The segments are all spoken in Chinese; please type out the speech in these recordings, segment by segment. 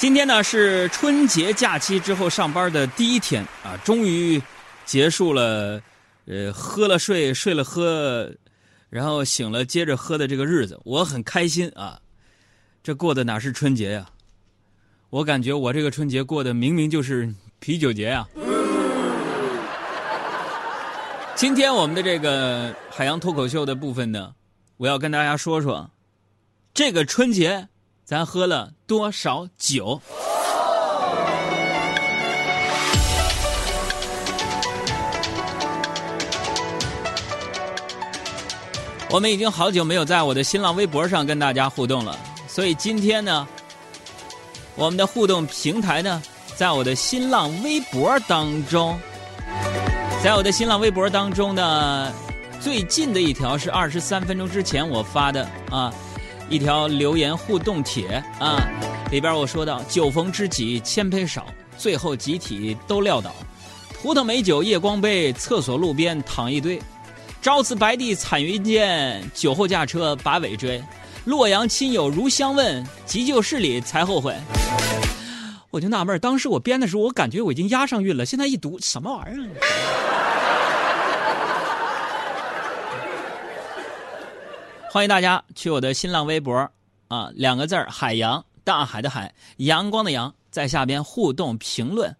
今天呢是春节假期之后上班的第一天啊，终于结束了，呃，喝了睡，睡了喝，然后醒了接着喝的这个日子，我很开心啊。这过的哪是春节呀？我感觉我这个春节过的明明就是啤酒节呀。今天我们的这个海洋脱口秀的部分呢，我要跟大家说说，这个春节。咱喝了多少酒？我们已经好久没有在我的新浪微博上跟大家互动了，所以今天呢，我们的互动平台呢，在我的新浪微博当中，在我的新浪微博当中呢，最近的一条是二十三分钟之前我发的啊。一条留言互动帖啊，里边我说到：酒逢知己千杯少，最后集体都撂倒。葡萄美酒夜光杯，厕所路边躺一堆。朝辞白帝彩云间，酒后驾车把尾追。洛阳亲友如相问，急救室里才后悔。我就纳闷，当时我编的时候，我感觉我已经押上韵了，现在一读，什么玩意儿？欢迎大家去我的新浪微博，啊，两个字儿“海洋”，大海的海，阳光的阳，在下边互动评论。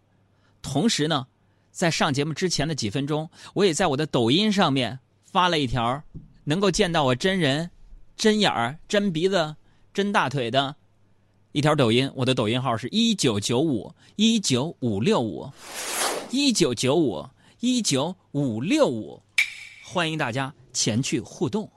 同时呢，在上节目之前的几分钟，我也在我的抖音上面发了一条，能够见到我真人、真眼儿、真鼻子、真大腿的一条抖音。我的抖音号是一九九五一九五六五一九九五一九五六五，欢迎大家前去互动。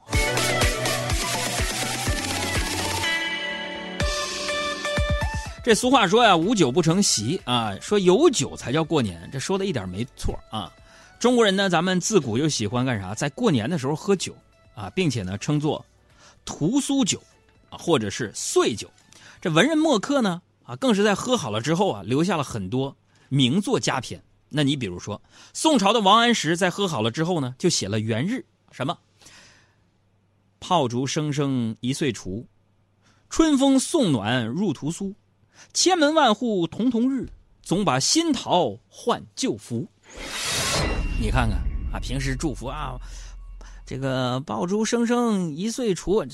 这俗话说呀，无酒不成席啊。说有酒才叫过年，这说的一点没错啊。中国人呢，咱们自古就喜欢干啥，在过年的时候喝酒啊，并且呢称作屠苏酒啊，或者是岁酒。这文人墨客呢啊，更是在喝好了之后啊，留下了很多名作佳篇。那你比如说，宋朝的王安石在喝好了之后呢，就写了《元日》，什么炮竹声声一岁除，春风送暖入屠苏。千门万户曈曈日，总把新桃换旧符。你看看啊，平时祝福啊，这个爆竹声声一岁除，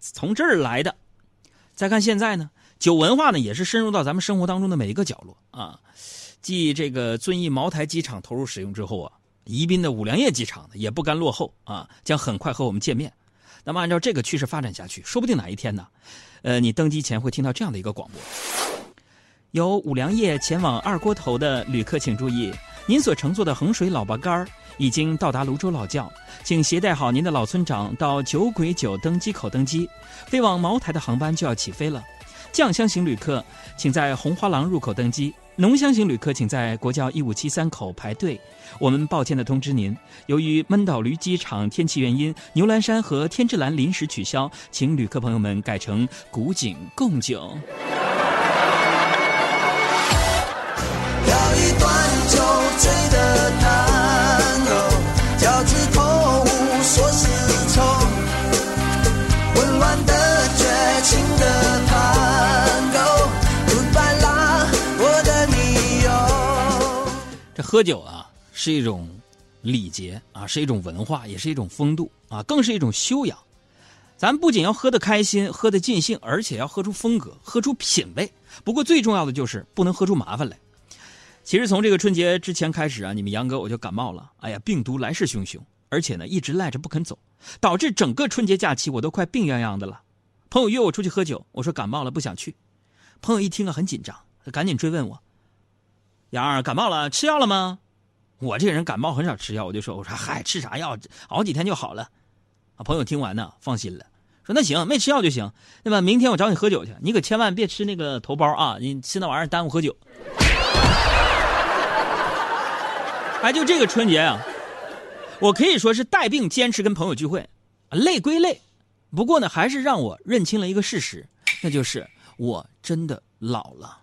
从这儿来的。再看现在呢，酒文化呢也是深入到咱们生活当中的每一个角落啊。继这个遵义茅台机场投入使用之后啊，宜宾的五粮液机场呢也不甘落后啊，将很快和我们见面。那么按照这个趋势发展下去，说不定哪一天呢？呃，你登机前会听到这样的一个广播：有五粮液前往二锅头的旅客请注意，您所乘坐的衡水老八杆已经到达泸州老窖，请携带好您的老村长到酒鬼酒登机口登机。飞往茅台的航班就要起飞了，酱香型旅客请在红花廊入口登机。浓香型旅客请在国窖一五七三口排队。我们抱歉的通知您，由于闷倒驴机场天气原因，牛栏山和天之蓝临时取消，请旅客朋友们改成古井贡酒。这喝酒啊，是一种礼节啊，是一种文化，也是一种风度啊，更是一种修养。咱不仅要喝得开心、喝得尽兴，而且要喝出风格、喝出品味。不过最重要的就是不能喝出麻烦来。其实从这个春节之前开始啊，你们杨哥我就感冒了。哎呀，病毒来势汹汹，而且呢一直赖着不肯走，导致整个春节假期我都快病殃殃的了。朋友约我出去喝酒，我说感冒了不想去。朋友一听啊很紧张，赶紧追问我。杨儿感冒了，吃药了吗？我这个人感冒很少吃药，我就说：“我说嗨，吃啥药？熬几天就好了。”啊，朋友听完呢，放心了，说：“那行，没吃药就行。那么明天我找你喝酒去，你可千万别吃那个头孢啊！你吃那玩意儿耽误喝酒。”哎，就这个春节啊，我可以说是带病坚持跟朋友聚会，累归累，不过呢，还是让我认清了一个事实，那就是我真的老了。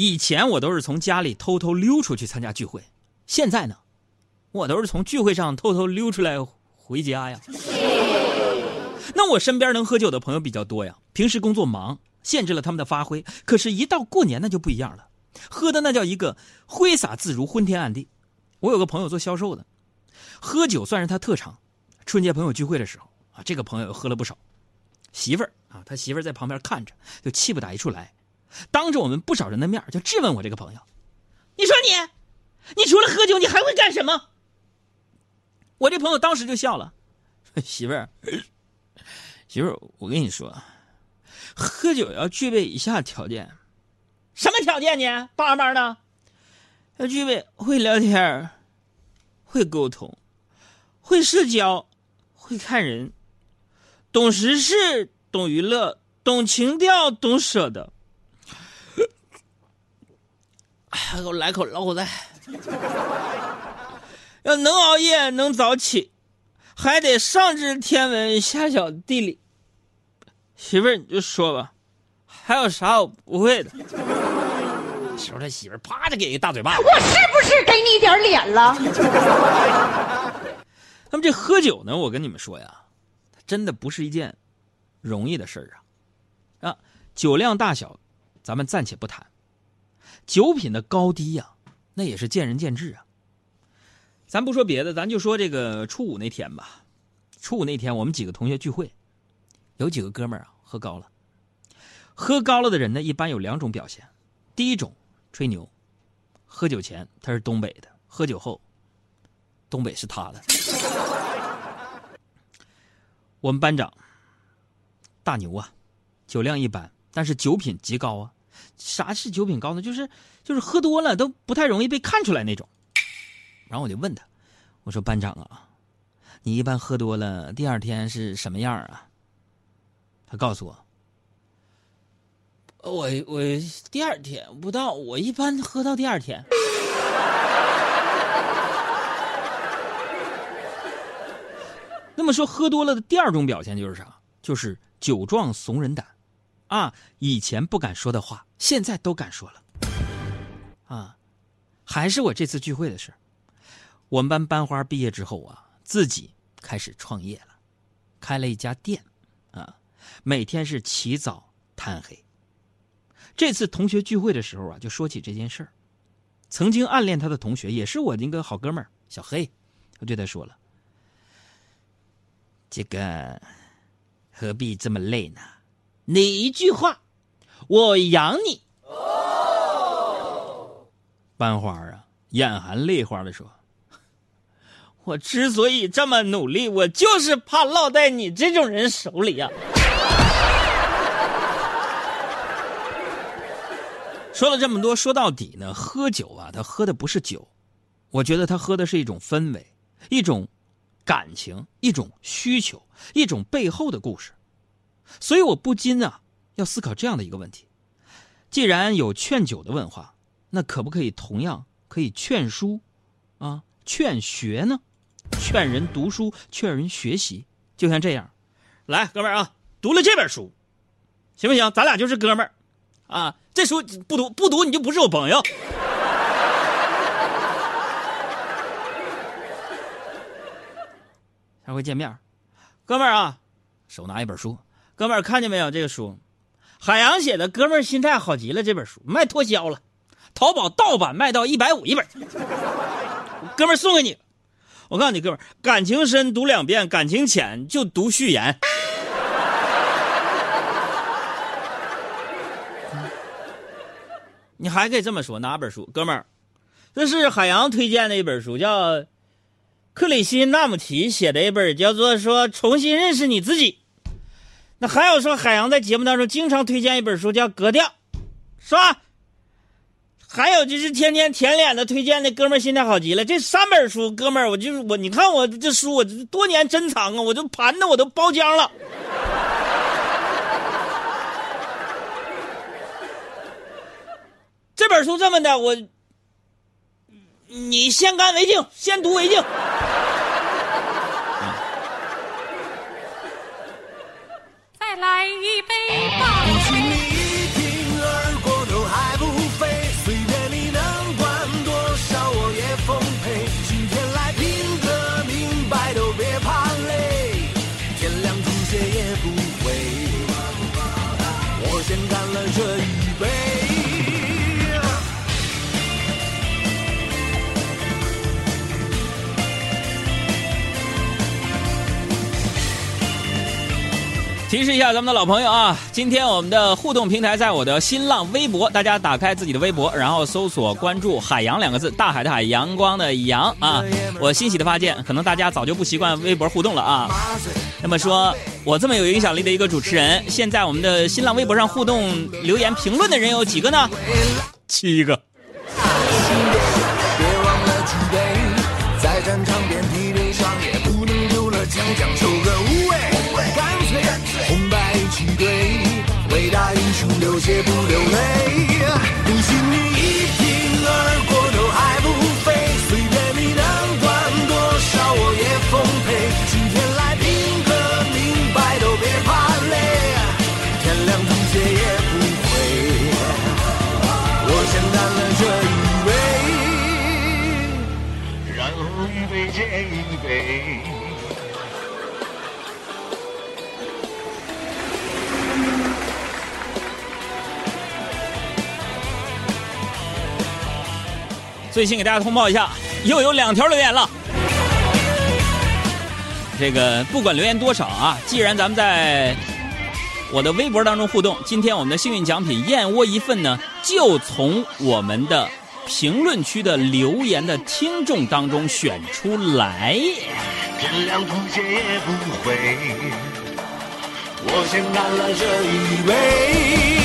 以前我都是从家里偷偷溜出去参加聚会，现在呢，我都是从聚会上偷偷溜出来回家呀。那我身边能喝酒的朋友比较多呀。平时工作忙，限制了他们的发挥。可是，一到过年那就不一样了，喝的那叫一个挥洒自如、昏天暗地。我有个朋友做销售的，喝酒算是他特长。春节朋友聚会的时候啊，这个朋友喝了不少，媳妇儿啊，他媳妇儿在旁边看着，就气不打一处来，当着我们不少人的面就质问我这个朋友：“你说你，你除了喝酒，你还会干什么？”我这朋友当时就笑了，说：“媳妇儿，媳妇儿，我跟你说，喝酒要具备以下条件，什么条件呢？爸妈的，要具备会聊天会沟通，会社交，会看人，懂时事，懂娱乐，懂情调，懂舍得。给我来口老虎菜。”要能熬夜，能早起，还得上知天文，下晓地理。媳妇儿，你就说吧，还有啥我不会的？时候他媳妇儿啪就给一个大嘴巴。我是不是给你点脸了？那么这喝酒呢？我跟你们说呀，真的不是一件容易的事儿啊！啊，酒量大小，咱们暂且不谈。酒品的高低呀，那也是见仁见智啊。咱不说别的，咱就说这个初五那天吧。初五那天，我们几个同学聚会，有几个哥们儿啊喝高了。喝高了的人呢，一般有两种表现。第一种，吹牛。喝酒前他是东北的，喝酒后，东北是他的。我们班长大牛啊，酒量一般，但是酒品极高啊。啥是酒品高呢？就是就是喝多了都不太容易被看出来那种。然后我就问他，我说：“班长啊，你一般喝多了第二天是什么样啊？”他告诉我：“我我第二天不到，我一般喝到第二天。”那么说，喝多了的第二种表现就是啥？就是酒壮怂人胆，啊，以前不敢说的话，现在都敢说了。啊，还是我这次聚会的事我们班班花毕业之后啊，自己开始创业了，开了一家店，啊，每天是起早贪黑。这次同学聚会的时候啊，就说起这件事儿。曾经暗恋他的同学，也是我那个好哥们儿小黑，我对他说了：“这个何必这么累呢？你一句话，我养你。”班花啊，眼含泪花的说。我之所以这么努力，我就是怕落在你这种人手里呀。说了这么多，说到底呢，喝酒啊，他喝的不是酒，我觉得他喝的是一种氛围，一种感情，一种需求，一种背后的故事。所以我不禁啊，要思考这样的一个问题：既然有劝酒的文化，那可不可以同样可以劝书，啊，劝学呢？劝人读书，劝人学习，就像这样。来，哥们儿啊，读了这本书，行不行？咱俩就是哥们儿啊。这书不读不读，你就不是我朋友。下回见面，哥们儿啊，手拿一本书，哥们儿看见没有？这个书，海洋写的，哥们儿心态好极了。这本书卖脱销了，淘宝盗版卖到一百五一本，哥们儿送给你。我告诉你，哥们儿，感情深读两遍，感情浅就读序言。你还可以这么说，哪本书？哥们儿，这是海洋推荐的一本书，叫克里希纳姆提写的一本，叫做说重新认识你自己。那还有说，海洋在节目当中经常推荐一本书，叫格调，是吧？还有就是天天舔脸的推荐的哥们儿心态好极了。这三本书，哥们儿，我就是我，你看我这书，我多年珍藏啊，我就盘的我都包浆了。这本书这么的，我你先干为敬，先读为敬。来一杯吧。提示一下咱们的老朋友啊，今天我们的互动平台在我的新浪微博，大家打开自己的微博，然后搜索关注“海洋”两个字，大海的海，阳光的阳啊。我欣喜的发现，可能大家早就不习惯微博互动了啊。那么说，我这么有影响力的一个主持人，现在我们的新浪微博上互动留言评论的人有几个呢？七个。别忘了举杯，在战场遍体鳞伤，也不能丢了将英雄流血不流泪。不信你一挺而过头还不飞，随便你能管多少我也奉陪。今天来拼个明白，都别怕累，天亮吐血也不悔。我先干了这一杯，然后一杯接一杯。最新给大家通报一下，又有两条留言了。这个不管留言多少啊，既然咱们在我的微博当中互动，今天我们的幸运奖品燕窝一份呢，就从我们的评论区的留言的听众当中选出来。天亮吐血也不回。我先干了这一杯，